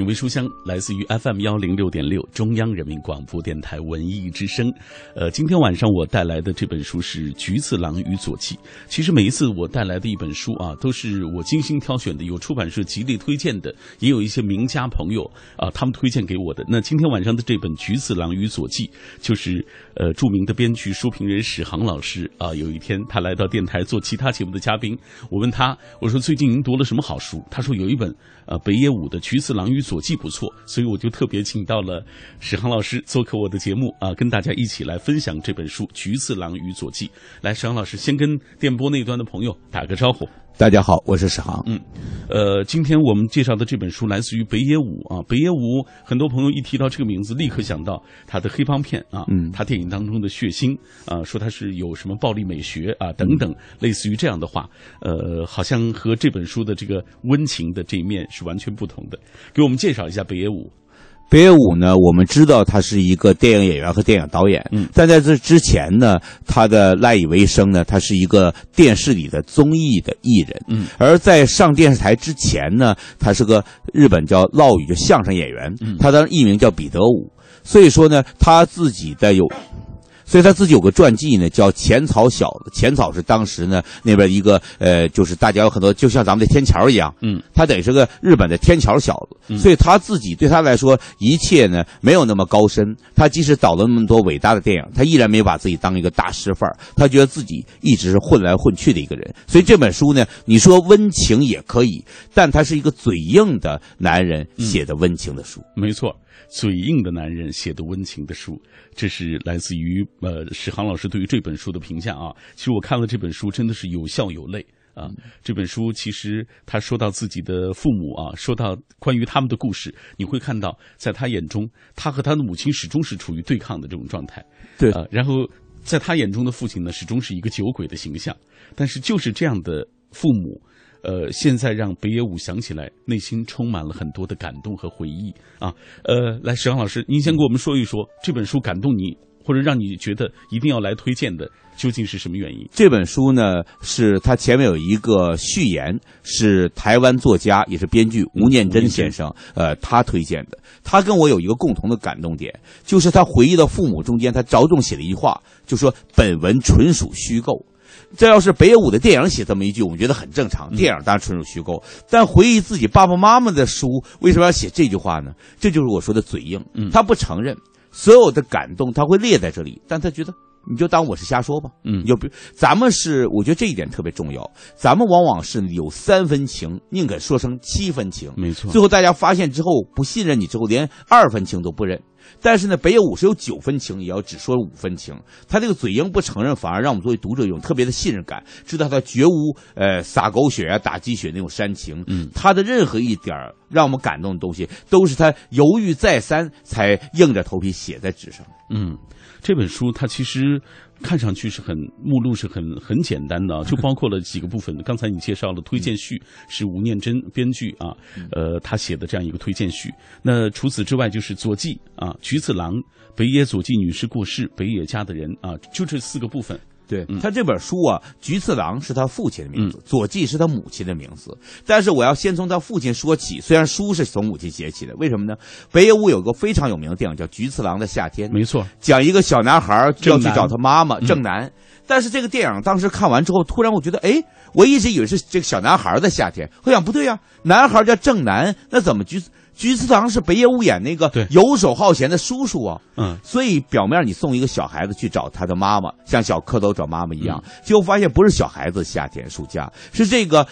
品味书香来自于 FM 幺零六点六中央人民广播电台文艺之声。呃，今天晚上我带来的这本书是《菊次郎与左纪》。其实每一次我带来的一本书啊，都是我精心挑选的，有出版社极力推荐的，也有一些名家朋友啊他们推荐给我的。那今天晚上的这本《菊次郎与左纪》，就是呃著名的编剧、书评人史航老师啊，有一天他来到电台做其他节目的嘉宾，我问他，我说最近您读了什么好书？他说有一本呃北野武的《菊次郎与佐纪》不错，所以我就特别请到了史航老师做客我的节目啊，跟大家一起来分享这本书《菊次郎与佐纪》。来，史航老师先跟电波那端的朋友打个招呼。大家好，我是史航。嗯，呃，今天我们介绍的这本书来自于北野武啊。北野武，很多朋友一提到这个名字，立刻想到他的黑帮片啊，嗯他电影当中的血腥啊，说他是有什么暴力美学啊等等，类似于这样的话，呃，好像和这本书的这个温情的这一面是完全不同的。给我们介绍一下北野武。北野武呢，我们知道他是一个电影演员和电影导演，嗯。但在这之前呢，他的赖以为生呢，他是一个电视里的综艺的艺人，嗯，而在上电视台之前呢，他是个日本叫烙语的相声演员，嗯。他的艺名叫彼得武，所以说呢，他自己的有。所以他自己有个传记呢，叫《浅草小子》。浅草是当时呢那边一个呃，就是大家有很多，就像咱们的天桥一样，嗯，他等于是个日本的天桥小子，嗯所以他自己对他来说，一切呢没有那么高深。他即使导了那么多伟大的电影，他依然没把自己当一个大师范儿。他觉得自己一直是混来混去的一个人。所以这本书呢，你说温情也可以，但他是一个嘴硬的男人写的温情的书。没错，嘴硬的男人写的温情的书，这是来自于呃史航老师对于这本书的评价啊。其实我看了这本书，真的是有笑有泪啊。这本书其实他说到自己的父母啊，说到关于他们的故事，你会看到在他眼中，他和他的母亲始终是处于对抗的这种状态。对啊，然后在他眼中的父亲呢，始终是一个酒鬼的形象。但是就是这样的父母。呃，现在让北野武想起来，内心充满了很多的感动和回忆啊。呃，来，石阳老师，您先给我们说一说这本书感动你，或者让你觉得一定要来推荐的，究竟是什么原因？这本书呢，是它前面有一个序言，是台湾作家也是编剧吴念真先生，呃，他推荐的。他跟我有一个共同的感动点，就是他回忆到父母中间，他着重写了一句话，就说本文纯属虚构。这要是北野武的电影写这么一句，我们觉得很正常。电影当然纯属虚构，但回忆自己爸爸妈妈的书，为什么要写这句话呢？这就是我说的嘴硬。他不承认所有的感动，他会列在这里，但他觉得你就当我是瞎说吧。嗯就比咱们是，我觉得这一点特别重要。咱们往往是有三分情，宁可说成七分情。没错最后大家发现之后不信任你之后，连二分情都不认。但是呢，北野武是有九分情，也要只说五分情。他这个嘴硬不承认，反而让我们作为读者有特别的信任感，知道他绝无呃撒狗血啊、打鸡血那种煽情。嗯，他的任何一点儿让我们感动的东西，都是他犹豫再三才硬着头皮写在纸上。嗯，这本书它其实看上去是很目录是很很简单的啊，就包括了几个部分。刚才你介绍了推荐序是吴念真编剧啊，呃，他写的这样一个推荐序。那除此之外就是左纪啊，菊次郎、北野左纪女士过世、北野家的人啊，就这四个部分。对嗯他这本书啊，菊次郎是他父亲的名字，左纪是他母亲的名字。但是我要先从他父亲说起，虽然书是从母亲写起的，为什么呢？北野武有个非常有名的电影叫《菊次郎的夏天》，没错，讲一个小男孩要去找他妈妈嗯正南。但是这个电影当时看完之后，突然我觉得，哎，我一直以为是这个小男孩的夏天，我想不对呀、男孩叫正南，那怎么菊菊次郎是北野武演那个对。游手好闲的叔叔啊？嗯，所以表面你送一个小孩子去找他的妈妈，像小蝌蚪找妈妈一样，嗯。结果发现不是小孩子夏天暑假，是这个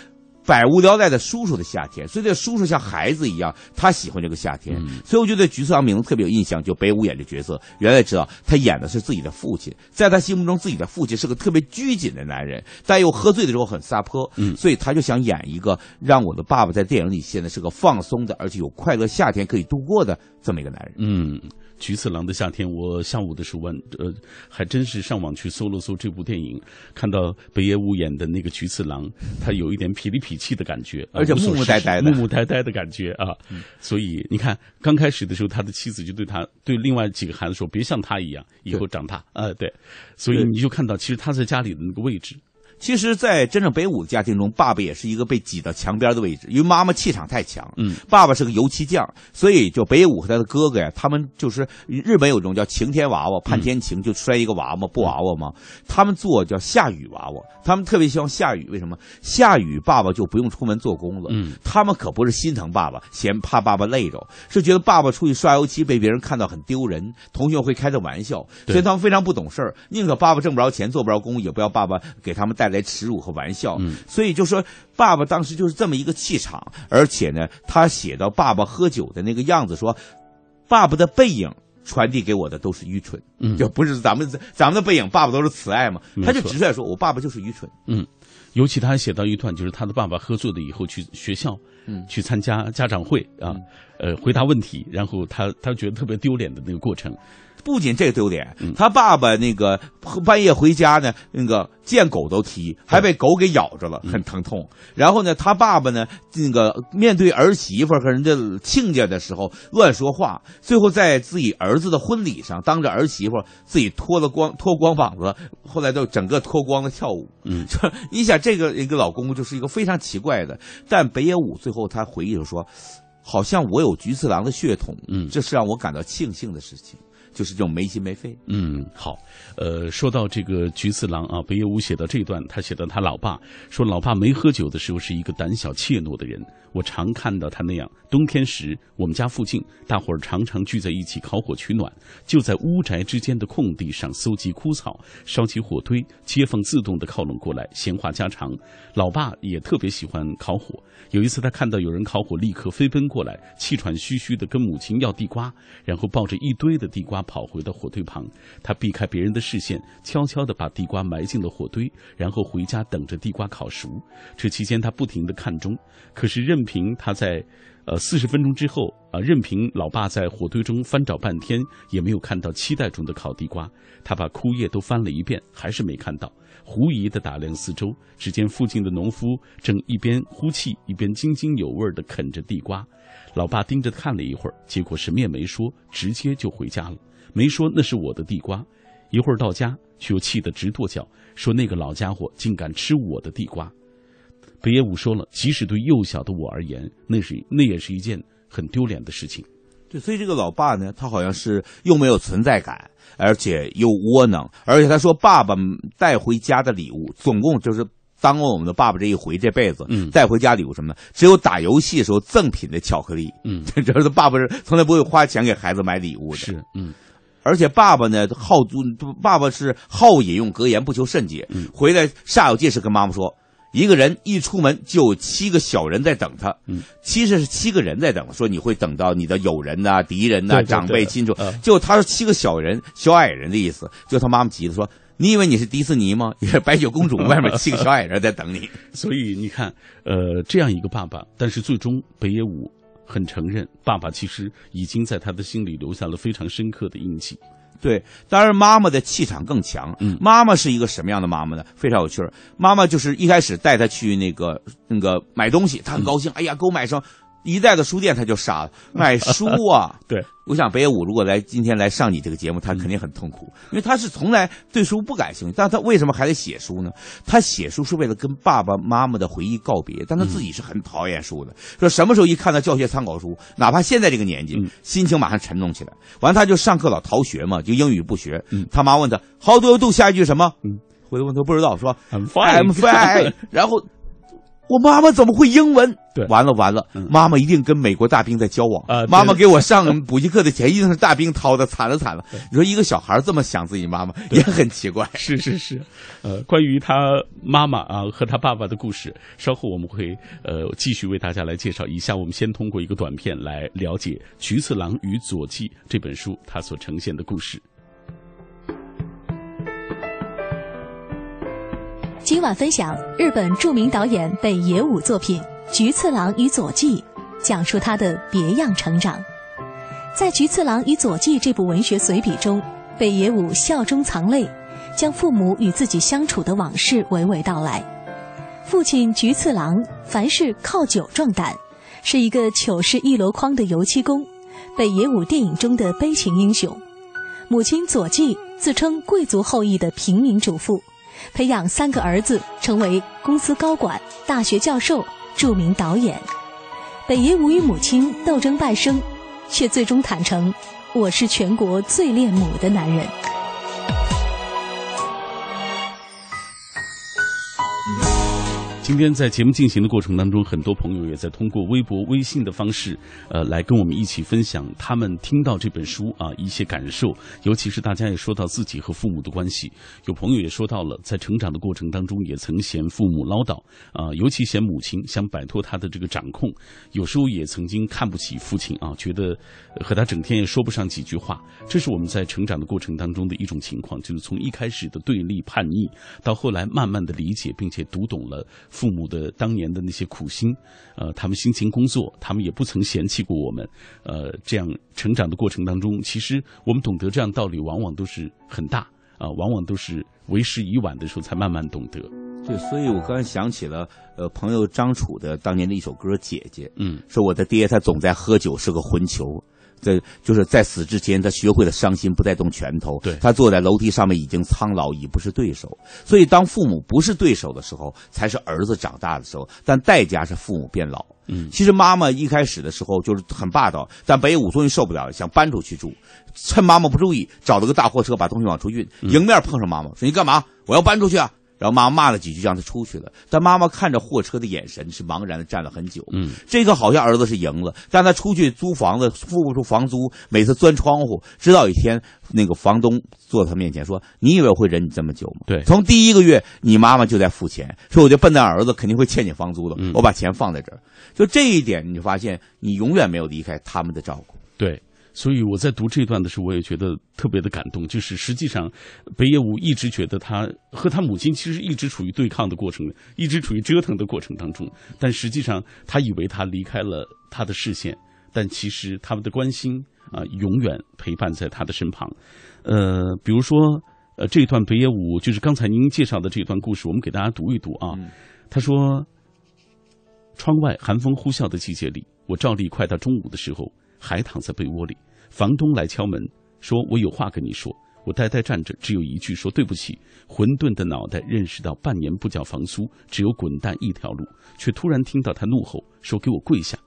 百无聊赖的叔叔的夏天。所以这叔叔像孩子一样，他喜欢这个夏天。嗯所以我就对菊次郎名字特别有印象，就北舞演这角色，原来知道他演的是自己的父亲，在他心目中自己的父亲是个特别拘谨的男人，但又喝醉的时候很撒泼，嗯所以他就想演一个让我的爸爸在电影里现在是个放松的，而且有快乐夏天可以度过的这么一个男人。嗯，菊次郎的夏天，我下午的时候完，呃，还真是上网去搜了搜这部电影，看到北野武演的那个菊次郎，他有一点痞里痞气的感觉，而且木木呆呆的，木木呆呆的感觉啊。所以你看，刚开始的时候，他的妻子就对他对另外几个孩子说：“别像他一样，以后长大。”啊，对。所以你就看到，其实他在家里的那个位置。其实，在真正北武的家庭中，爸爸也是一个被挤到墙边的位置，因为妈妈气场太强。嗯，爸爸是个油漆匠，所以就北武和他的哥哥呀，他们就是日本有种叫晴天娃娃，盼天晴就摔一个娃娃布娃娃嘛。他们做叫下雨娃娃，他们特别希望下雨，为什么？下雨爸爸就不用出门做工了。嗯，他们可不是心疼爸爸，嫌怕爸爸累着，是觉得爸爸出去刷油漆被别人看到很丢人，同学会开他玩笑，所以他们非常不懂事儿，宁可爸爸挣不着钱做不着工，也不要爸爸给他们带来耻辱和玩笑。嗯，所以就说爸爸当时就是这么一个气场，而且呢，他写到爸爸喝酒的那个样子，说爸爸的背影传递给我的都是愚蠢，嗯，就不是咱们咱们的背影，爸爸都是慈爱嘛，他就直率说，我爸爸就是愚蠢，嗯，尤其他还写到一段，就是他的爸爸喝醉了以后去学校，嗯，去参加家长会啊，呃，回答问题，然后他他觉得特别丢脸的那个过程。不仅这个丢脸，他爸爸那个半夜回家呢，那个见狗都踢，还被狗给咬着了，很疼痛。然后呢，他爸爸呢，那个面对儿媳妇和人家亲家的时候乱说话，最后在自己儿子的婚礼上，当着儿媳妇自己脱了光脱光膀子，后来都整个脱光了跳舞。嗯，你想这个一个老公公就是一个非常奇怪的，但北野武最后他回忆就说，好像我有菊次郎的血统，嗯，这是让我感到庆幸的事情。就是这种没心没肺。嗯，好，呃，说到这个菊次郎啊，北野武写到这段，他写到他老爸说，老爸没喝酒的时候是一个胆小怯懦的人，我常看到他那样。冬天时，我们家附近大伙儿常常聚在一起烤火取暖，就在屋宅之间的空地上搜集枯草，烧起火堆，街坊自动的靠拢过来，闲话家常。老爸也特别喜欢烤火。有一次，他看到有人烤火，立刻飞奔过来，气喘吁吁的跟母亲要地瓜，然后抱着一堆的地瓜他跑回到火堆旁。他避开别人的视线，悄悄地把地瓜埋进了火堆，然后回家等着地瓜烤熟。这期间，他不停地看钟，可是任凭他在，呃，四十分钟之后啊，任凭老爸在火堆中翻找半天，也没有看到期待中的烤地瓜。他把枯叶都翻了一遍，还是没看到。狐疑地打量四周，只见附近的农夫正一边呼气，一边津津有味地啃着地瓜。老爸盯着看了一会儿，结果什么也没说，直接就回家了，没说那是我的地瓜。一会儿到家，却又气得直跺脚，说那个老家伙竟敢吃我的地瓜。北野武说了，即使对幼小的我而言，那是那也是一件很丢脸的事情。对，所以这个老爸呢，他好像是又没有存在感，而且又窝囊，而且他说爸爸带回家的礼物，总共就是当我们的爸爸这一回这辈子，嗯，带回家礼物什么呢？只有打游戏的时候赠品的巧克力，嗯，这是爸爸是从来不会花钱给孩子买礼物的，是，嗯，而且爸爸呢好爸爸是好饮用格言，不求甚解，嗯，回来煞有介事跟妈妈说。一个人一出门就有七个小人在等他，嗯，其实是七个人在等，说你会等到你的友人呐、敌人呐、长辈亲属，嗯。就他说七个小人、小矮人的意思，就他妈妈急的说：“你以为你是迪士尼吗？也是白雪公主，外面七个小矮人在等你。” 所以你看，呃，这样一个爸爸，但是最终北野武很承认，爸爸其实已经在他的心里留下了非常深刻的印记。对，当然妈妈的气场更强。嗯，妈妈是一个什么样的妈妈呢？非常有趣儿。妈妈就是一开始带他去那个那个买东西，他很高兴。哎呀，给我买上一代的书店，他就傻了。买书啊，对，我想北野武如果来今天来上你这个节目，他肯定很痛苦，因为他是从来对书不感兴趣，但他为什么还得写书呢？他写书是为了跟爸爸妈妈的回忆告别，但他自己是很讨厌书的。说什么时候一看到教学参考书，哪怕现在这个年纪，嗯心情马上沉重起来。完，他就上课老逃学嘛，就英语不学。嗯他妈问他 How do you do？下一句什么？嗯，回头问他不知道，说 I'm fine I'm fine。然后我妈妈怎么会英文？对完了完了，嗯妈妈一定跟美国大兵在交往。啊妈妈给我上补习课的钱一定是大兵掏的，惨了惨了。你说一个小孩这么想自己妈妈，也很奇怪。是是是，呃，关于他妈妈啊和他爸爸的故事，稍后我们会呃继续为大家来介绍。以下我们先通过一个短片来了解《菊次郎与佐纪》这本书它所呈现的故事。今晚分享日本著名导演北野武作品《菊次郎与佐纪》，讲述他的别样成长。在《菊次郎与佐纪》这部文学随笔中，北野武笑中藏泪，将父母与自己相处的往事娓娓道来。父亲菊次郎凡事靠酒壮胆，是一个糗事一箩筐的油漆工，北野武电影中的悲情英雄。母亲佐纪自称贵族后裔的平民主妇，培养三个儿子成为公司高管、大学教授、著名导演。北野武与母亲斗争半生，却最终坦诚：“我是全国最恋母的男人。”今天在节目进行的过程当中，很多朋友也在通过微博、微信的方式，呃，来跟我们一起分享他们听到这本书啊一些感受。尤其是大家也说到自己和父母的关系，有朋友也说到了在成长的过程当中也曾嫌父母唠叨啊，尤其嫌母亲想摆脱他的这个掌控，有时候也曾经看不起父亲啊，觉得和他整天也说不上几句话。这是我们在成长的过程当中的一种情况，就是从一开始的对立叛逆，到后来慢慢的理解，并且读懂了。父母的当年的那些苦心，呃，他们辛勤工作，他们也不曾嫌弃过我们，呃，这样成长的过程当中，其实我们懂得这样道理，往往都是很大啊，往往都是为时已晚的时候才慢慢懂得。对，所以我刚才想起了，呃，朋友张楚的当年的一首歌《姐姐》，嗯，说我的爹他总在喝酒，是个混球。在就是在死之前，他学会了伤心，不再动拳头。对，他坐在楼梯上面，已经苍老，已不是对手。所以，当父母不是对手的时候，才是儿子长大的时候。但代价是父母变老。嗯，其实妈妈一开始的时候就是很霸道，但北野武终于受不了了，想搬出去住，趁妈妈不注意，找了个大货车把东西往出运，迎面碰上妈妈，说：“你干嘛？我要搬出去啊！”然后妈妈骂了几句，让他出去了。但妈妈看着货车的眼神是茫然的，站了很久。嗯，这个好像儿子是赢了，但他出去租房子付不出房租，每次钻窗户。直到一天，那个房东坐他面前说：“你以为我会忍你这么久吗？”对，从第一个月，你妈妈就在付钱，说：“我这笨蛋儿子肯定会欠你房租的。”我把钱放在这儿，就这一点，你就发现你永远没有离开他们的照顾。对。所以我在读这段的时候，我也觉得特别的感动。就是实际上，北野武一直觉得他和他母亲其实一直处于对抗的过程，一直处于折腾的过程当中。但实际上，他以为他离开了他的视线，但其实他们的关心啊，永远陪伴在他的身旁。呃，比如说，呃，这段北野武就是刚才您介绍的这段故事，我们给大家读一读啊。他说：“窗外寒风呼啸的季节里，我照例快到中午的时候，还躺在被窝里。”房东来敲门，说：“我有话跟你说。”我呆呆站着，只有一句：“说对不起。”混沌的脑袋认识到半年不交房租，只有滚蛋一条路，却突然听到他怒吼：“说给我跪下！”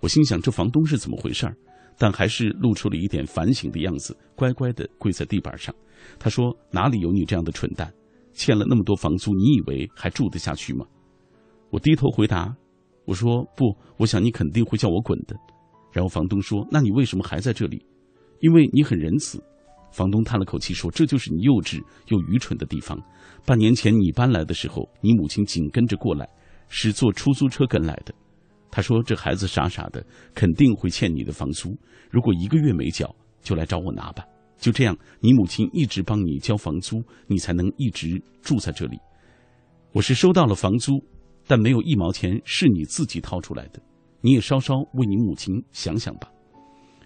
我心想：这房东是怎么回事儿？但还是露出了一点反省的样子，乖乖的跪在地板上。他说：“哪里有你这样的蠢蛋？欠了那么多房租，你以为还住得下去吗？”我低头回答：“我说不，我想你肯定会叫我滚的。”然后房东说：“那你为什么还在这里？因为你很仁慈。”房东叹了口气说：“这就是你幼稚又愚蠢的地方。半年前你搬来的时候，你母亲紧跟着过来，是坐出租车跟来的。他说这孩子傻傻的，肯定会欠你的房租。如果一个月没缴，就来找我拿吧。就这样，你母亲一直帮你交房租，你才能一直住在这里。我是收到了房租，但没有一毛钱是你自己掏出来的。”你也稍稍为你母亲想想吧。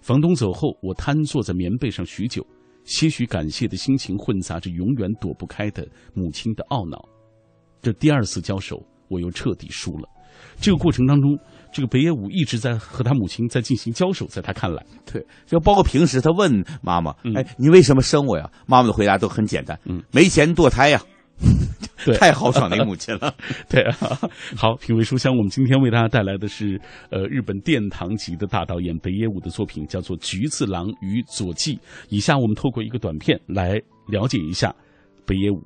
房东走后，我瘫坐在棉被上许久，些许感谢的心情混杂着永远躲不开的母亲的懊恼。这第二次交手，我又彻底输了。这个过程当中，这个北野武一直在和他母亲在进行交手，在他看来，对，就包括平时他问妈妈：“哎，你为什么生我呀？”妈妈的回答都很简单：“嗯，没钱堕胎呀。”太豪爽的一个母亲了，对啊。好，品味书香，我们今天为大家带来的是呃日本殿堂级的大导演北野武的作品，叫做《菊次郎与佐纪》。以下我们透过一个短片来了解一下北野武。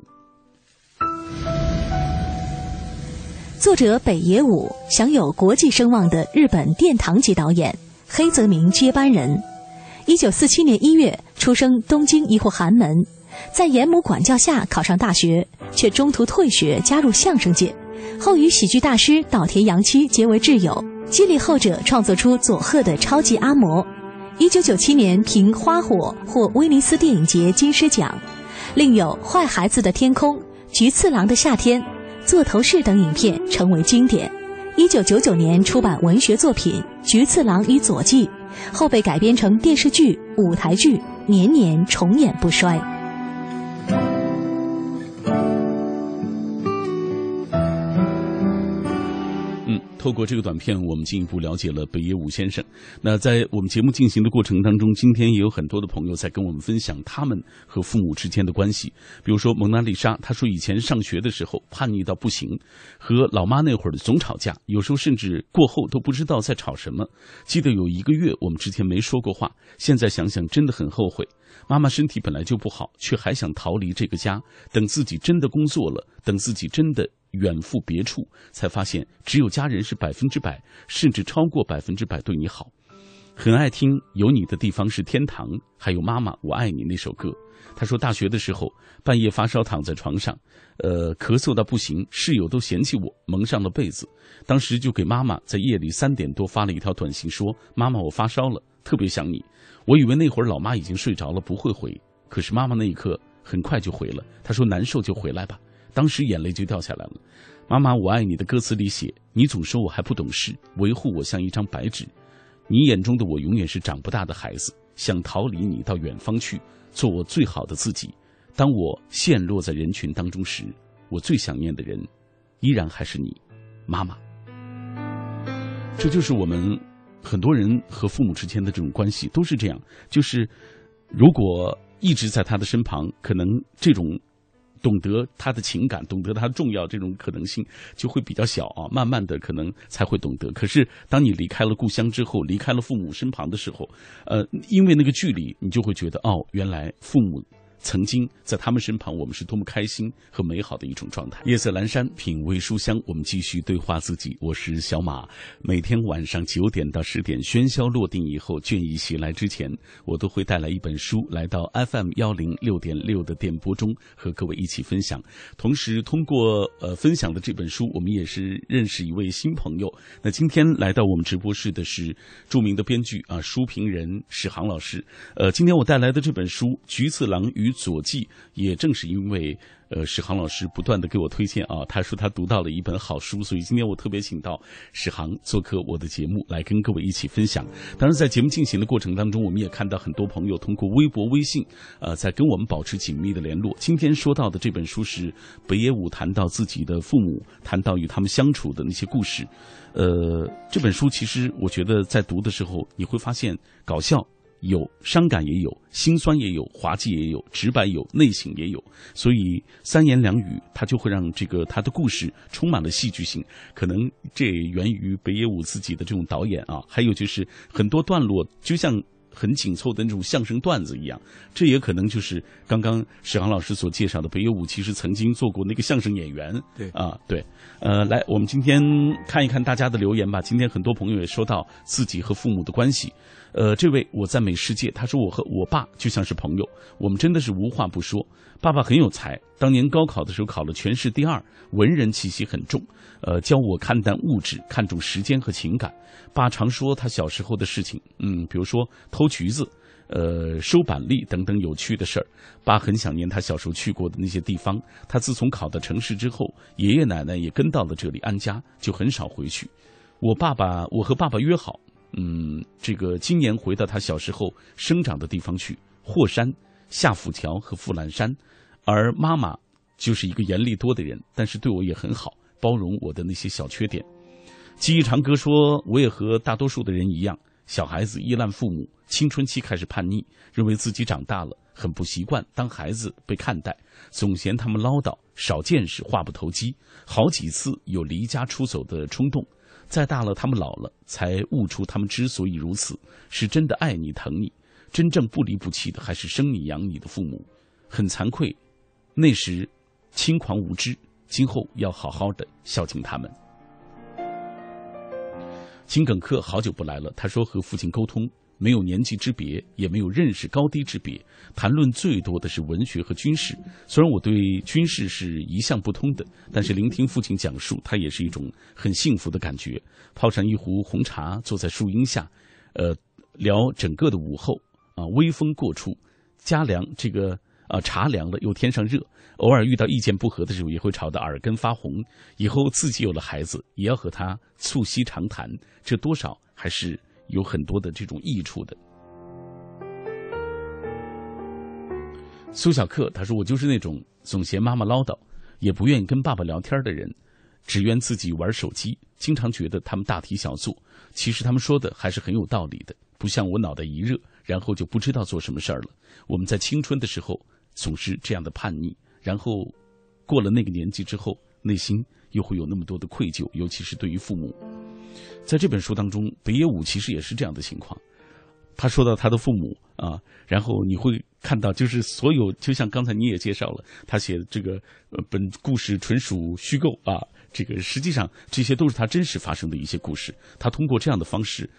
作者北野武享有国际声望的日本殿堂级导演，黑泽明接班人。一九四七年一月出生东京一户寒门。在严母管教下考上大学，却中途退学加入相声界，后与喜剧大师岛田洋七结为挚友，激励后者创作出佐贺的超级阿嬷。一九九七年凭《花火》获威尼斯电影节金狮奖，另有《坏孩子的天空》《菊次郎的夏天》《座头市》等影片成为经典。一九九九年出版文学作品《菊次郎与佐纪》，后被改编成电视剧、舞台剧，年年重演不衰。透过这个短片，我们进一步了解了北野武先生。那在我们节目进行的过程当中，今天也有很多的朋友在跟我们分享他们和父母之间的关系。比如说蒙娜丽莎，她说以前上学的时候叛逆到不行，和老妈那会儿总吵架，有时候甚至过后都不知道在吵什么。记得有一个月我们之前没说过话，现在想想真的很后悔。妈妈身体本来就不好，却还想逃离这个家。等自己真的工作了，等自己真的远赴别处，才发现只有家人是百分之百，甚至超过百分之百对你好。很爱听《有你的地方是天堂》，还有《妈妈我爱你》那首歌。他说大学的时候半夜发烧躺在床上，呃，咳嗽到不行，室友都嫌弃我蒙上了被子。当时就给妈妈在夜里三点多发了一条短信，说：“妈妈，我发烧了，特别想你。”我以为那会儿老妈已经睡着了，不会回。可是妈妈那一刻很快就回了，她说：“难受就回来吧。”当时眼泪就掉下来了。妈妈，我爱你的歌词里写：“你总说我还不懂事，维护我像一张白纸。你眼中的我永远是长不大的孩子，想逃离你到远方去，做我最好的自己。当我陷落在人群当中时，我最想念的人，依然还是你，妈妈。”这就是我们。很多人和父母之间的这种关系都是这样，就是如果一直在他的身旁，可能这种懂得他的情感、懂得他重要这种可能性就会比较小啊。慢慢的，可能才会懂得。可是，当你离开了故乡之后，离开了父母身旁的时候，呃，因为那个距离，你就会觉得哦，原来父母。曾经在他们身旁，我们是多么开心和美好的一种状态。夜色阑珊，品味书香，我们继续对话自己。我是小马，每天晚上九点到十点，喧嚣落定以后，倦意袭来之前，我都会带来一本书，来到 FM 幺零六点六的电波中，和各位一起分享。同时，通过呃分享的这本书，我们也是认识一位新朋友。那今天来到我们直播室的是著名的编剧啊，书评人史航老师。呃，今天我带来的这本书《菊次郎与》。左记也正是因为，呃，史航老师不断的给我推荐啊，他说他读到了一本好书，所以今天我特别请到史航做客我的节目，来跟各位一起分享。当然，在节目进行的过程当中，我们也看到很多朋友通过微博、微信，呃，在跟我们保持紧密的联络。今天说到的这本书是北野武谈到自己的父母，谈到与他们相处的那些故事。呃，这本书其实我觉得在读的时候，你会发现搞笑。有伤感也有，心酸也有，滑稽也有，直白有，内省也有，所以三言两语，他就会让这个他的故事充满了戏剧性。可能这源于北野武自己的这种导演啊，还有就是很多段落就像很紧凑的那种相声段子一样。这也可能就是刚刚史航老师所介绍的北野武其实曾经做过那个相声演员。对啊，对，呃，来，我们今天看一看大家的留言吧。今天很多朋友也说到自己和父母的关系。呃，这位我赞美世界，他说我和我爸就像是朋友，我们真的是无话不说。爸爸很有才，当年高考的时候考了全市第二，文人气息很重。呃，教我看淡物质，看重时间和情感。爸常说他小时候的事情，嗯，比如说偷橘子，呃，收板栗等等有趣的事儿。爸很想念他小时候去过的那些地方。他自从考到城市之后，爷爷奶奶也跟到了这里安家，就很少回去。我爸爸，我和爸爸约好。嗯，这个今年回到他小时候生长的地方去，霍山、下府桥和富兰山，而妈妈就是一个严厉多的人，但是对我也很好，包容我的那些小缺点。记忆长歌说，我也和大多数的人一样，小孩子依赖父母，青春期开始叛逆，认为自己长大了，很不习惯当孩子被看待，总嫌他们唠叨、少见识、话不投机，好几次有离家出走的冲动。再大了，他们老了，才悟出他们之所以如此，是真的爱你疼你，真正不离不弃的还是生你养你的父母。很惭愧，那时轻狂无知，今后要好好的孝敬他们。金耿克好久不来了，他说和父亲沟通。没有年纪之别，也没有认识高低之别，谈论最多的是文学和军事。虽然我对军事是一向不通的，但是聆听父亲讲述，他也是一种很幸福的感觉。泡上一壶红茶，坐在树荫下，呃，聊整个的午后啊，微风过处，家凉，这个啊茶凉了又添上热。偶尔遇到意见不合的时候，也会吵得耳根发红。以后自己有了孩子，也要和他促膝长谈，这多少还是。有很多的这种益处的。苏小克他说：“我就是那种总嫌妈妈唠叨，也不愿意跟爸爸聊天的人。只愿自己玩手机，经常觉得他们大题小做。其实他们说的还是很有道理的，不像我脑袋一热，然后就不知道做什么事儿了。我们在青春的时候总是这样的叛逆，然后过了那个年纪之后，内心又会有那么多的愧疚，尤其是对于父母。在这本书当中，北野武其实也是这样的情况。他说到他的父母啊，然后你会看到，就是所有，就像刚才你也介绍了，他写这个呃，本故事纯属虚构啊，这个实际上这些都是他真实发生的一些故事。他通过这样的方式，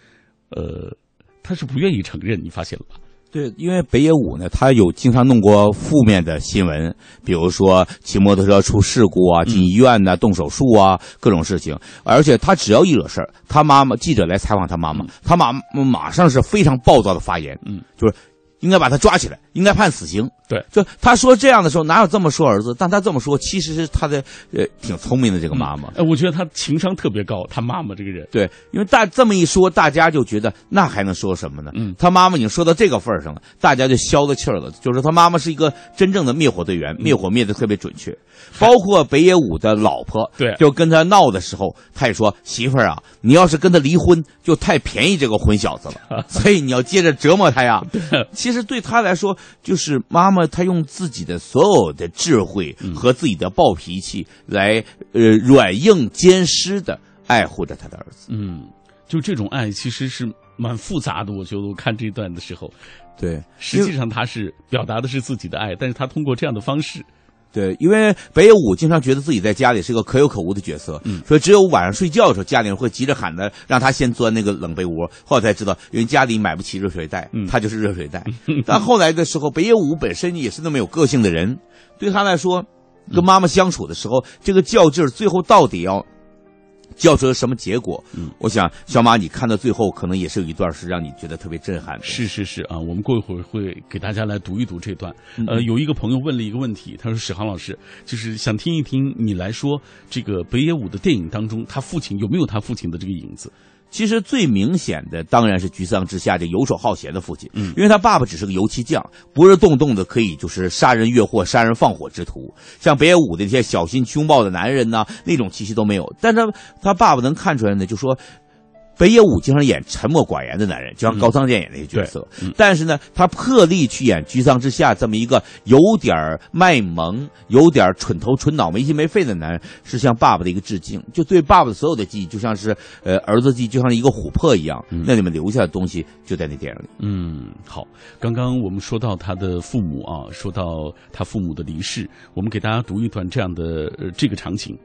呃，他是不愿意承认，你发现了吧？对，因为北野武呢，他有经常弄过负面的新闻，比如说骑摩托车出事故啊，进医院呐，动手术啊，各种事情。而且他只要一惹事儿，他妈妈记者来采访他妈妈，他妈马上是非常暴躁的发言，嗯，就是应该把他抓起来，应该判死刑。对，就他说这样的时候，哪有这么说儿子？但他这么说，其实是他的呃挺聪明的这个妈妈。哎，我觉得他情商特别高，他妈妈这个人。对，因为大这么一说，大家就觉得那还能说什么呢？嗯，他妈妈已经说到这个份儿上了，大家就消了气儿了。就是他妈妈是一个真正的灭火队员，灭火灭的特别准确。包括北野武的老婆，对，就跟他闹的时候，他也说媳妇儿啊，你要是跟他离婚，就太便宜这个混小子了，所以你要接着折磨他呀。其实对他来说，就是妈妈她用自己。的所有的智慧和自己的暴脾气，来呃软硬兼施的爱护着她的儿子。嗯，就这种爱其实是蛮复杂的。我觉得我看这一段的时候，对，实际上他是表达的是自己的爱，但是他通过这样的方式。对，因为北野武经常觉得自己在家里是个可有可无的角色，嗯，所以只有晚上睡觉的时候，家里人会急着喊他，让他先钻那个冷被窝。后来才知道，因为家里买不起热水袋，他就是热水袋。但后来的时候，北野武本身也是那么有个性的人，对他来说，跟妈妈相处的时候，这个较劲儿，最后到底要。叫出什么结果？嗯，我想小马，你看到最后可能也是有一段是让你觉得特别震撼的。是是是啊，我们过一会儿会给大家来读一读这段。嗯呃，有一个朋友问了一个问题，他说：“史航老师，就是想听一听你来说，这个北野武的电影当中，他父亲有没有他父亲的这个影子？”其实最明显的当然是《沮丧之下》这游手好闲的父亲，嗯，因为他爸爸只是个油漆匠，不是动不动的可以就是杀人越货、杀人放火之徒。像北野武的那些小心凶暴的男人呐，那种气息都没有。但他他爸爸能看出来呢，就说。北野武经常演沉默寡言的男人，就像高仓健演那些角色。嗯、但是呢，他破例去演《居丧之下》这么一个有点卖萌、有点蠢头蠢脑、没心没肺的男人，是向爸爸的一个致敬。就对爸爸的所有的记忆，就像是呃儿子记忆，就像一个琥珀一样。嗯、那里面留下的东西就在那电影里。嗯，好。刚刚我们说到他的父母啊，说到他父母的离世，我们给大家读一段这样的呃这个场景，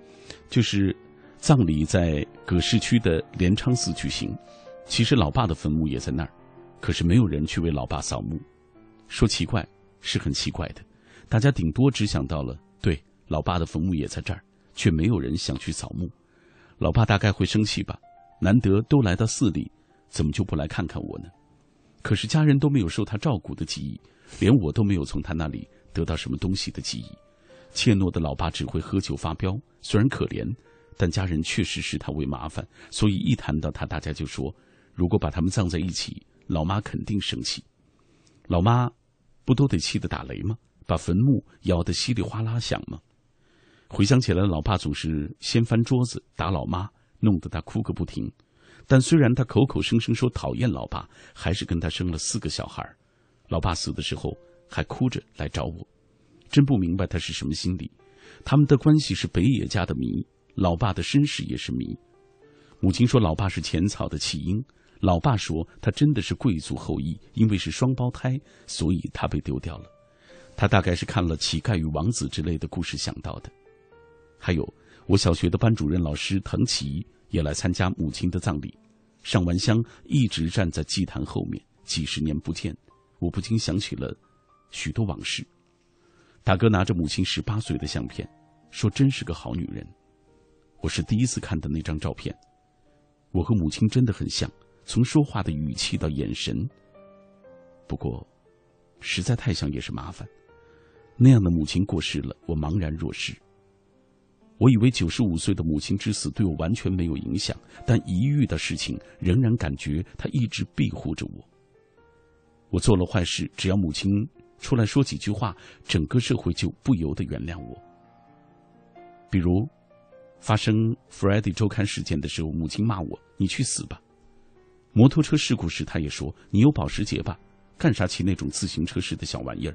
就是。葬礼在葛市区的镰仓寺举行，其实老爸的坟墓也在那儿，可是没有人去为老爸扫墓。说奇怪是很奇怪的，大家顶多只想到了对老爸的坟墓也在这儿，却没有人想去扫墓。老爸大概会生气吧？难得都来到寺里，怎么就不来看看我呢？可是家人都没有受他照顾的记忆，连我都没有从他那里得到什么东西的记忆。怯懦的老爸只会喝酒发飙，虽然可怜。但家人确实视他为麻烦，所以一谈到他，大家就说：如果把他们葬在一起，老妈肯定生气。老妈不都得气得打雷吗？把坟墓摇得稀里哗啦响吗？回想起来，老爸总是掀翻桌子打老妈，弄得他哭个不停。但虽然他口口声声说讨厌老爸，还是跟他生了四个小孩。老爸死的时候还哭着来找我，真不明白他是什么心理。他们的关系是北野家的谜。老爸的身世也是谜。母亲说，老爸是浅草的弃婴。老爸说，他真的是贵族后裔，因为是双胞胎，所以他被丢掉了。他大概是看了《乞丐与王子》之类的故事想到的。还有，我小学的班主任老师藤崎也来参加母亲的葬礼，上完香一直站在祭坛后面，几十年不见，我不禁想起了许多往事。大哥拿着母亲十八岁的相片，说：“真是个好女人。”我是第一次看的那张照片，我和母亲真的很像，从说话的语气到眼神。不过，实在太像也是麻烦。那样的母亲过世了，我茫然若失。我以为九十五岁的母亲之死对我完全没有影响，但一遇到事情，仍然感觉她一直庇护着我。我做了坏事，只要母亲出来说几句话，整个社会就不由得原谅我。比如。发生 Friday 周刊事件的时候，母亲骂我：“你去死吧！”摩托车事故时，他也说：“你有保时捷吧？干啥骑那种自行车似的小玩意儿？”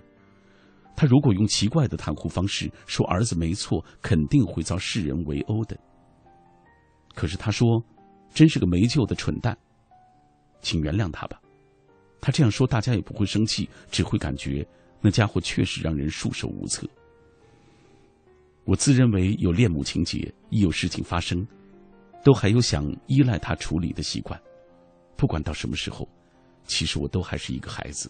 他如果用奇怪的袒护方式说儿子没错，肯定会遭世人围殴的。可是他说：“真是个没救的蠢蛋，请原谅他吧。”他这样说，大家也不会生气，只会感觉那家伙确实让人束手无策。我自认为有恋母情节，一有事情发生，都还有想依赖他处理的习惯。不管到什么时候，其实我都还是一个孩子。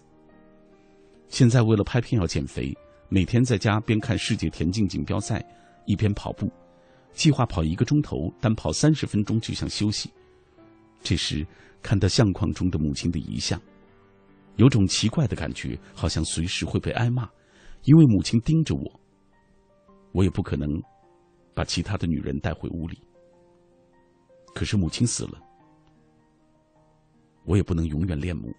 现在为了拍片要减肥，每天在家边看世界田径锦标赛，一边跑步，计划跑一个钟头，但跑三十分钟就想休息。这时看到相框中的母亲的遗像，有种奇怪的感觉，好像随时会被挨骂，因为母亲盯着我。我也不可能把其他的女人带回屋里。可是母亲死了。我也不能永远恋母。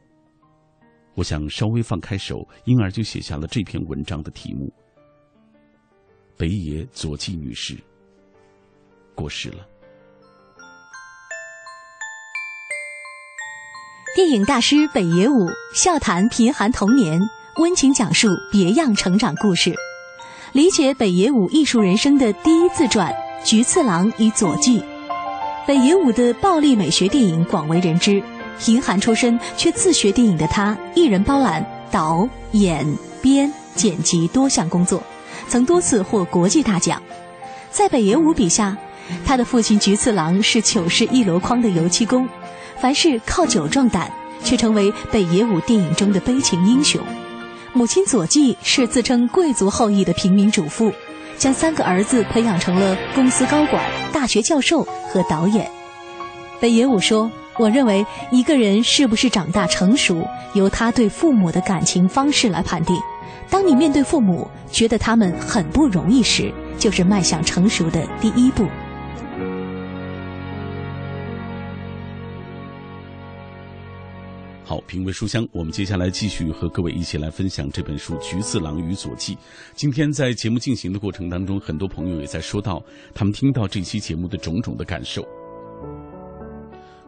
我想稍微放开手，因而就写下了这篇文章的题目：北野佐纪女士过世了。电影大师北野武笑谈贫寒童年，温情讲述别样成长故事，理解北野武艺术人生的第一自传《菊次郎与佐纪》。北野武的暴力美学电影广为人知。贫寒出身却自学电影的他，一人包揽导演、编、剪辑多项工作，曾多次获国际大奖。在北野武笔下，他的父亲菊次郎是糗事一箩筐的油漆工，凡事靠酒壮胆，却成为北野武电影中的悲情英雄。母亲佐纪是自称贵族后裔的平民主妇，将三个儿子培养成了公司高管、大学教授和导演。北野武说。我认为一个人是不是长大成熟，由他对父母的感情方式来判定。当你面对父母，觉得他们很不容易时，就是迈向成熟的第一步。好，品味书香，我们接下来继续和各位一起来分享这本书《菊次郎与佐纪》。今天在节目进行的过程当中，很多朋友也在说到他们听到这期节目的种种的感受。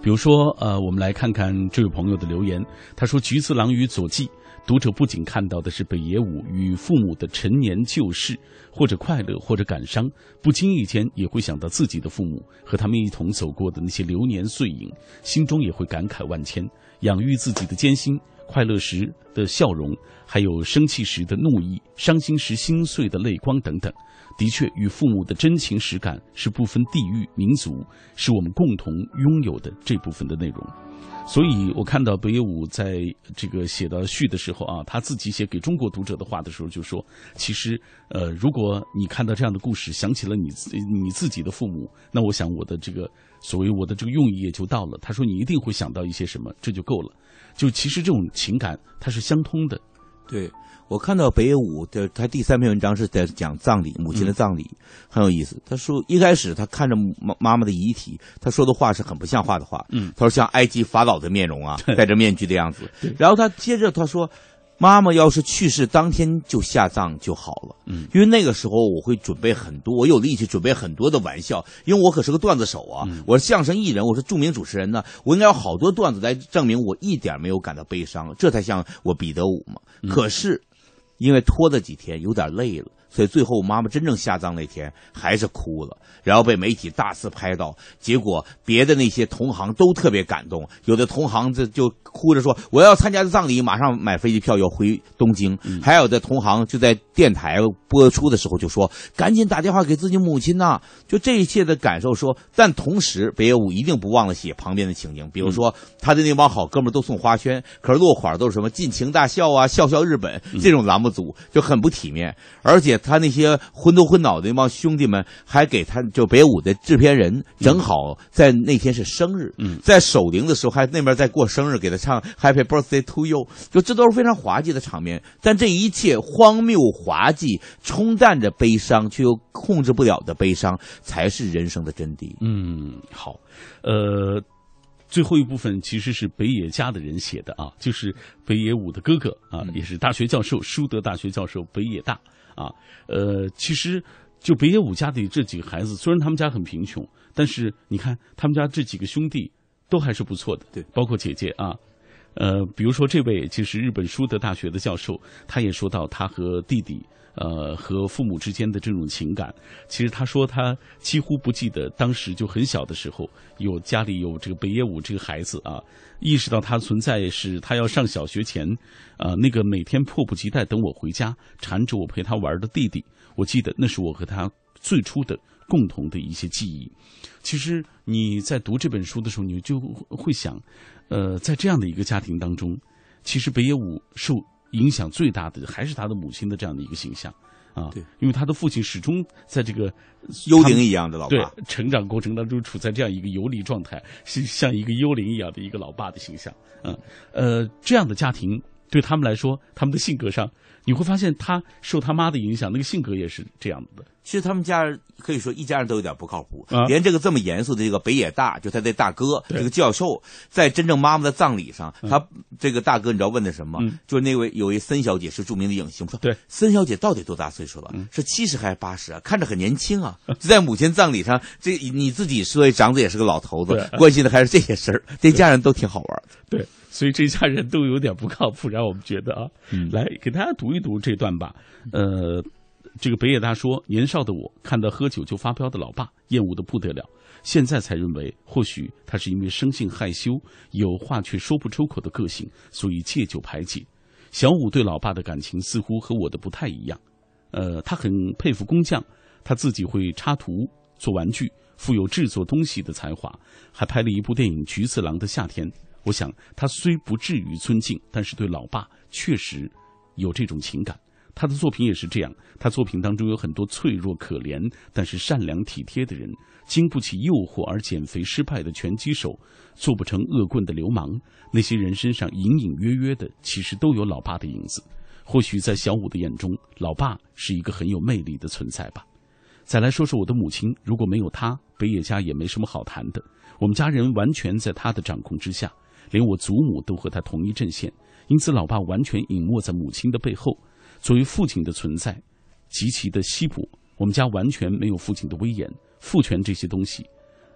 比如说，呃，我们来看看这位朋友的留言。他说：“菊次郎与佐纪，读者不仅看到的是北野武与父母的陈年旧事，或者快乐，或者感伤，不经意间也会想到自己的父母和他们一同走过的那些流年岁影，心中也会感慨万千。养育自己的艰辛，快乐时的笑容，还有生气时的怒意，伤心时心碎的泪光等等。”的确，与父母的真情实感是不分地域、民族，是我们共同拥有的这部分的内容。所以我看到北野武在这个写到序的时候啊，他自己写给中国读者的话的时候就说：“其实，呃，如果你看到这样的故事，想起了你你自己的父母，那我想我的这个所谓我的这个用意也就到了。”他说：“你一定会想到一些什么，这就够了。”就其实这种情感它是相通的，对。我看到北野武的他第三篇文章是在讲葬礼，母亲的葬礼很有意思。他说一开始他看着妈妈妈的遗体，他说的话是很不像话的话。嗯，他说像埃及法老的面容啊，戴着面具的样子。然后他接着他说。妈妈要是去世当天就下葬就好了，嗯，因为那个时候我会准备很多，我有力气准备很多的玩笑，因为我可是个段子手啊，我是相声艺人，我是著名主持人呢，我应该有好多段子来证明我一点没有感到悲伤，这才像我彼得舞嘛。可是，因为拖了几天，有点累了。所以最后，妈妈真正下葬那天还是哭了，然后被媒体大肆拍到。结果别的那些同行都特别感动，有的同行就就哭着说：“我要参加葬礼，马上买飞机票要回东京。”还有的同行就在电台播出的时候就说：“赶紧打电话给自己母亲呐！”就这一切的感受说，但同时北野武一定不忘了写旁边的情景，比如说他的那帮好哥们都送花圈，可是落款都是什么“尽情大笑”啊，“笑笑日本”这种栏目组就很不体面，而且。他那些昏头昏脑的那帮兄弟们，还给他就北舞的制片人，正好在那天是生日，嗯在守灵的时候还那边在过生日，给他唱 Happy Birthday to You，就这都是非常滑稽的场面。但这一切荒谬滑稽，冲淡着悲伤却又控制不了的悲伤，才是人生的真谛。嗯，好，呃。最后一部分其实是北野家的人写的啊，就是北野武的哥哥啊，也是大学教授，书德大学教授北野大啊。呃，其实就北野武家里这几个孩子，虽然他们家很贫穷，但是你看他们家这几个兄弟都还是不错的，对，包括姐姐啊。呃，比如说这位就是日本书德大学的教授，他也说到他和弟弟。呃，和父母之间的这种情感，其实他说他几乎不记得当时就很小的时候，有家里有这个北野武这个孩子啊，意识到他存在是他要上小学前，啊，那个每天迫不及待等我回家，缠着我陪他玩的弟弟，我记得那是我和他最初的共同的一些记忆。其实你在读这本书的时候，你就会想，呃，在这样的一个家庭当中，其实北野武受。影响最大的还是他的母亲的这样的一个形象，啊，对，因为他的父亲始终在这个幽灵一样的老爸。成长过程当中处在这样一个游离状态，是像一个幽灵一样的一个老爸的形象，嗯，呃，这样的家庭对他们来说，他们的性格上你会发现他受他妈的影响，那个性格也是这样的。其实他们家可以说一家人都有点不靠谱，连这个这么严肃的这个北野大，就他的大哥这个教授，在真正妈妈的葬礼上，他这个大哥你知道问的什么？就是那位有位森小姐是著名的影星，说对森小姐到底多大岁数了？是七十还是八十啊？看着很年轻啊！就在母亲葬礼上，这你自己作为长子也是个老头子，关心的还是这些事儿，这家人都挺好玩的。对，所以这家人都有点不靠谱，让我们觉得啊，来给大家读一读这段吧，呃。这个北野大说：“年少的我看到喝酒就发飙的老爸，厌恶的不得了。现在才认为，或许他是因为生性害羞，有话却说不出口的个性，所以借酒排解。小五对老爸的感情似乎和我的不太一样。呃，他很佩服工匠，他自己会插图做玩具，富有制作东西的才华，还拍了一部电影《菊次郎的夏天》。我想，他虽不至于尊敬，但是对老爸确实有这种情感。”他的作品也是这样，他作品当中有很多脆弱可怜但是善良体贴的人，经不起诱惑而减肥失败的拳击手，做不成恶棍的流氓，那些人身上隐隐约约的其实都有老爸的影子。或许在小五的眼中，老爸是一个很有魅力的存在吧。再来说说我的母亲，如果没有她，北野家也没什么好谈的。我们家人完全在她的掌控之下，连我祖母都和他同一阵线，因此老爸完全隐没在母亲的背后。作为父亲的存在，极其的稀薄。我们家完全没有父亲的威严、父权这些东西。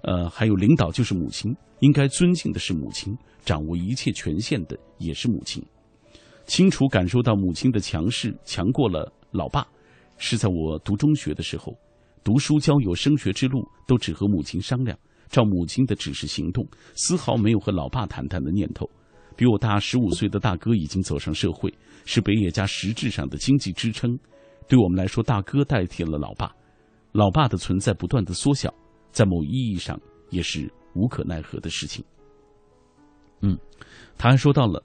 呃，还有领导就是母亲，应该尊敬的是母亲，掌握一切权限的也是母亲。清楚感受到母亲的强势，强过了老爸，是在我读中学的时候，读书、交友、升学之路都只和母亲商量，照母亲的指示行动，丝毫没有和老爸谈谈的念头。比我大十五岁的大哥已经走上社会，是北野家实质上的经济支撑。对我们来说，大哥代替了老爸，老爸的存在不断的缩小，在某意义上也是无可奈何的事情。嗯，他还说到了，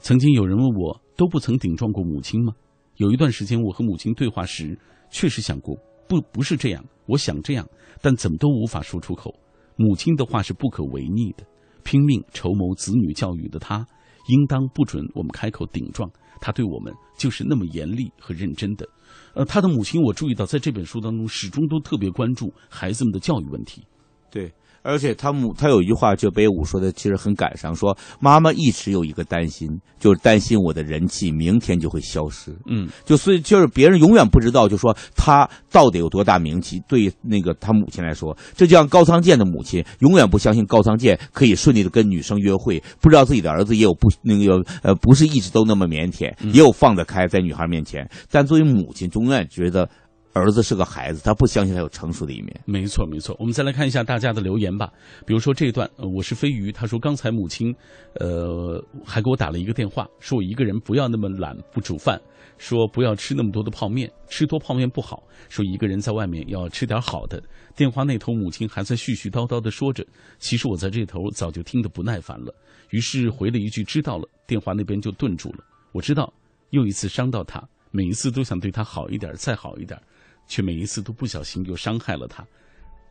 曾经有人问我，都不曾顶撞过母亲吗？有一段时间，我和母亲对话时，确实想过，不，不是这样，我想这样，但怎么都无法说出口。母亲的话是不可违逆的。拼命筹谋子女教育的他，应当不准我们开口顶撞。他对我们就是那么严厉和认真的。呃，他的母亲，我注意到在这本书当中始终都特别关注孩子们的教育问题。对。而且他母他有一句话，就北武说的，其实很感伤，说妈妈一直有一个担心，就是担心我的人气明天就会消失。嗯，就所以就是别人永远不知道，就说他到底有多大名气。对那个他母亲来说，这就像高仓健的母亲，永远不相信高仓健可以顺利的跟女生约会，不知道自己的儿子也有不那个呃不是一直都那么腼腆，也有放得开在女孩面前。但作为母亲，永远觉得。儿子是个孩子，他不相信他有成熟的一面。没错，没错。我们再来看一下大家的留言吧。比如说这一段，我是飞鱼，他说刚才母亲，呃，还给我打了一个电话，说我一个人不要那么懒，不煮饭，说不要吃那么多的泡面，吃多泡面不好，说一个人在外面要吃点好的。电话那头母亲还在絮絮叨叨的说着，其实我在这头早就听得不耐烦了，于是回了一句知道了。电话那边就顿住了。我知道又一次伤到他，每一次都想对他好一点，再好一点。却每一次都不小心又伤害了他，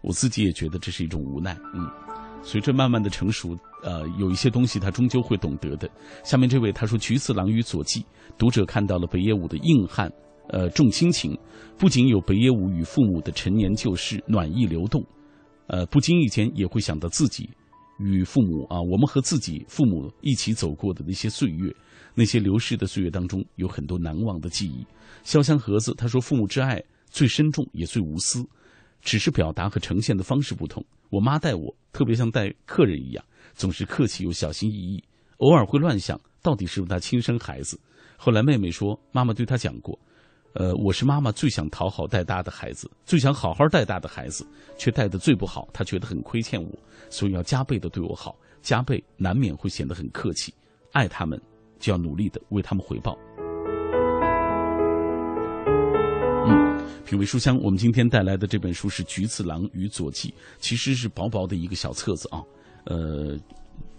我自己也觉得这是一种无奈。嗯，随着慢慢的成熟，呃，有一些东西他终究会懂得的。下面这位他说：“菊次郎与佐纪，读者看到了北野武的硬汉，呃，重亲情，不仅有北野武与父母的陈年旧事暖意流动，呃，不经意间也会想到自己与父母啊，我们和自己父母一起走过的那些岁月，那些流逝的岁月当中有很多难忘的记忆。”潇湘盒子他说：“父母之爱。”最深重也最无私，只是表达和呈现的方式不同。我妈待我特别像待客人一样，总是客气又小心翼翼，偶尔会乱想到底是不是她亲生孩子。后来妹妹说，妈妈对她讲过，呃，我是妈妈最想讨好带大的孩子，最想好好带大的孩子，却带的最不好，她觉得很亏欠我，所以要加倍的对我好，加倍难免会显得很客气。爱他们，就要努力的为他们回报。品味书香，我们今天带来的这本书是《菊次郎与佐纪》，其实是薄薄的一个小册子啊，呃，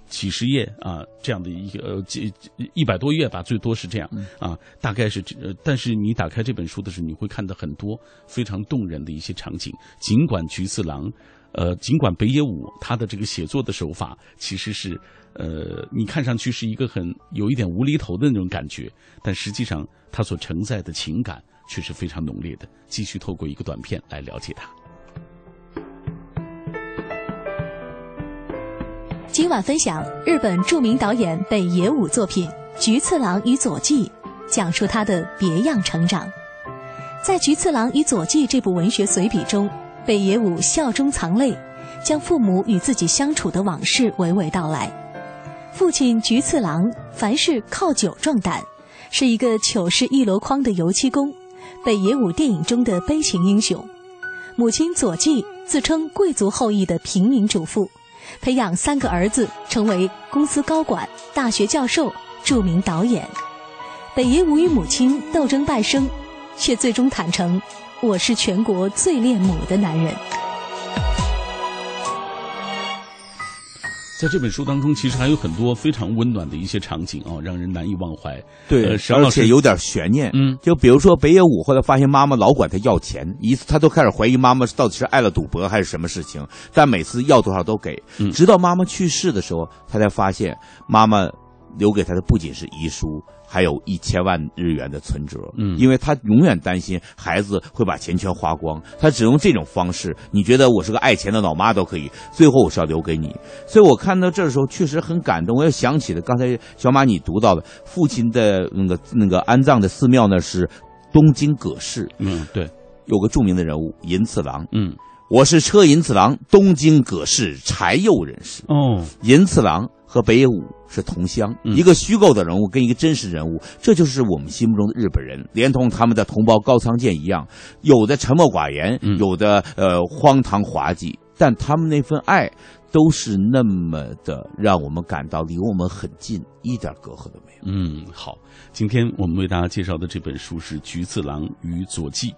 几十页啊，这样的一个呃几一百多页吧，最多是这样啊，大概是呃，但是你打开这本书的时候，你会看到很多非常动人的一些场景。尽管菊次郎，呃，尽管北野武他的这个写作的手法其实是呃，你看上去是一个很有一点无厘头的那种感觉，但实际上他所承载的情感。却是非常浓烈的。继续透过一个短片来了解它。今晚分享日本著名导演北野武作品《菊次郎与佐纪》，讲述他的别样成长。在《菊次郎与佐纪》这部文学随笔中，北野武笑中藏泪，将父母与自己相处的往事娓娓道来。父亲菊次郎凡事靠酒壮胆，是一个糗事一箩筐的油漆工。北野武电影中的悲情英雄，母亲佐纪自称贵族后裔的平民主妇，培养三个儿子成为公司高管、大学教授、著名导演。北野武与母亲斗争半生，却最终坦诚：“我是全国最恋母的男人。”在这本书当中，其实还有很多非常温暖的一些场景啊，让人难以忘怀。对，而且有点悬念。嗯，就比如说北野武后来发现妈妈老管他要钱，一次他都开始怀疑妈妈到底是爱了赌博还是什么事情，但每次要多少都给，直到妈妈去世的时候，他才发现妈妈。留给他的不仅是遗书，还有一千万日元的存折。嗯，因为他永远担心孩子会把钱全花光，他只用这种方式。你觉得我是个爱钱的老妈都可以，最后我是要留给你。所以我看到这的时候确实很感动。我又想起了刚才小马你读到的父亲的那个那个安葬的寺庙呢，是东京葛饰。嗯，对，有个著名的人物银次郎。嗯，我是车银次郎，东京葛饰柴右人士。哦，银次郎。和北野武是同乡，一个虚构的人物跟一个真实人物，这就是我们心目中的日本人，连同他们的同胞高仓健一样，有的沉默寡言，有的呃荒唐滑稽，但他们那份爱都是那么的让我们感到离我们很近，一点隔阂都没有。嗯，好，今天我们为大家介绍的这本书是《菊次郎与佐纪》，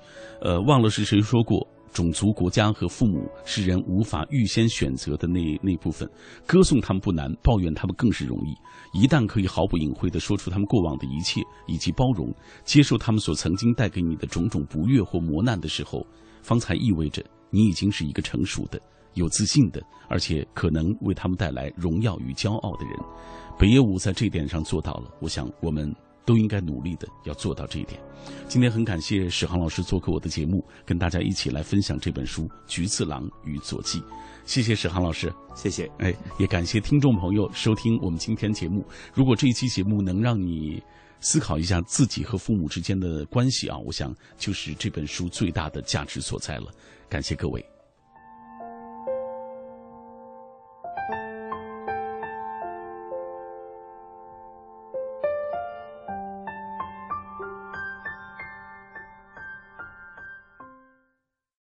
呃，忘了是谁说过。种族、国家和父母是人无法预先选择的那那部分，歌颂他们不难，抱怨他们更是容易。一旦可以毫不隐晦地说出他们过往的一切，以及包容、接受他们所曾经带给你的种种不悦或磨难的时候，方才意味着你已经是一个成熟的、有自信的，而且可能为他们带来荣耀与骄傲的人。北野武在这点上做到了，我想我们。都应该努力的要做到这一点。今天很感谢史航老师做客我的节目，跟大家一起来分享这本书《菊次郎与佐纪》。谢谢史航老师，谢谢。哎，也感谢听众朋友收听我们今天节目。如果这一期节目能让你思考一下自己和父母之间的关系啊，我想就是这本书最大的价值所在了。感谢各位。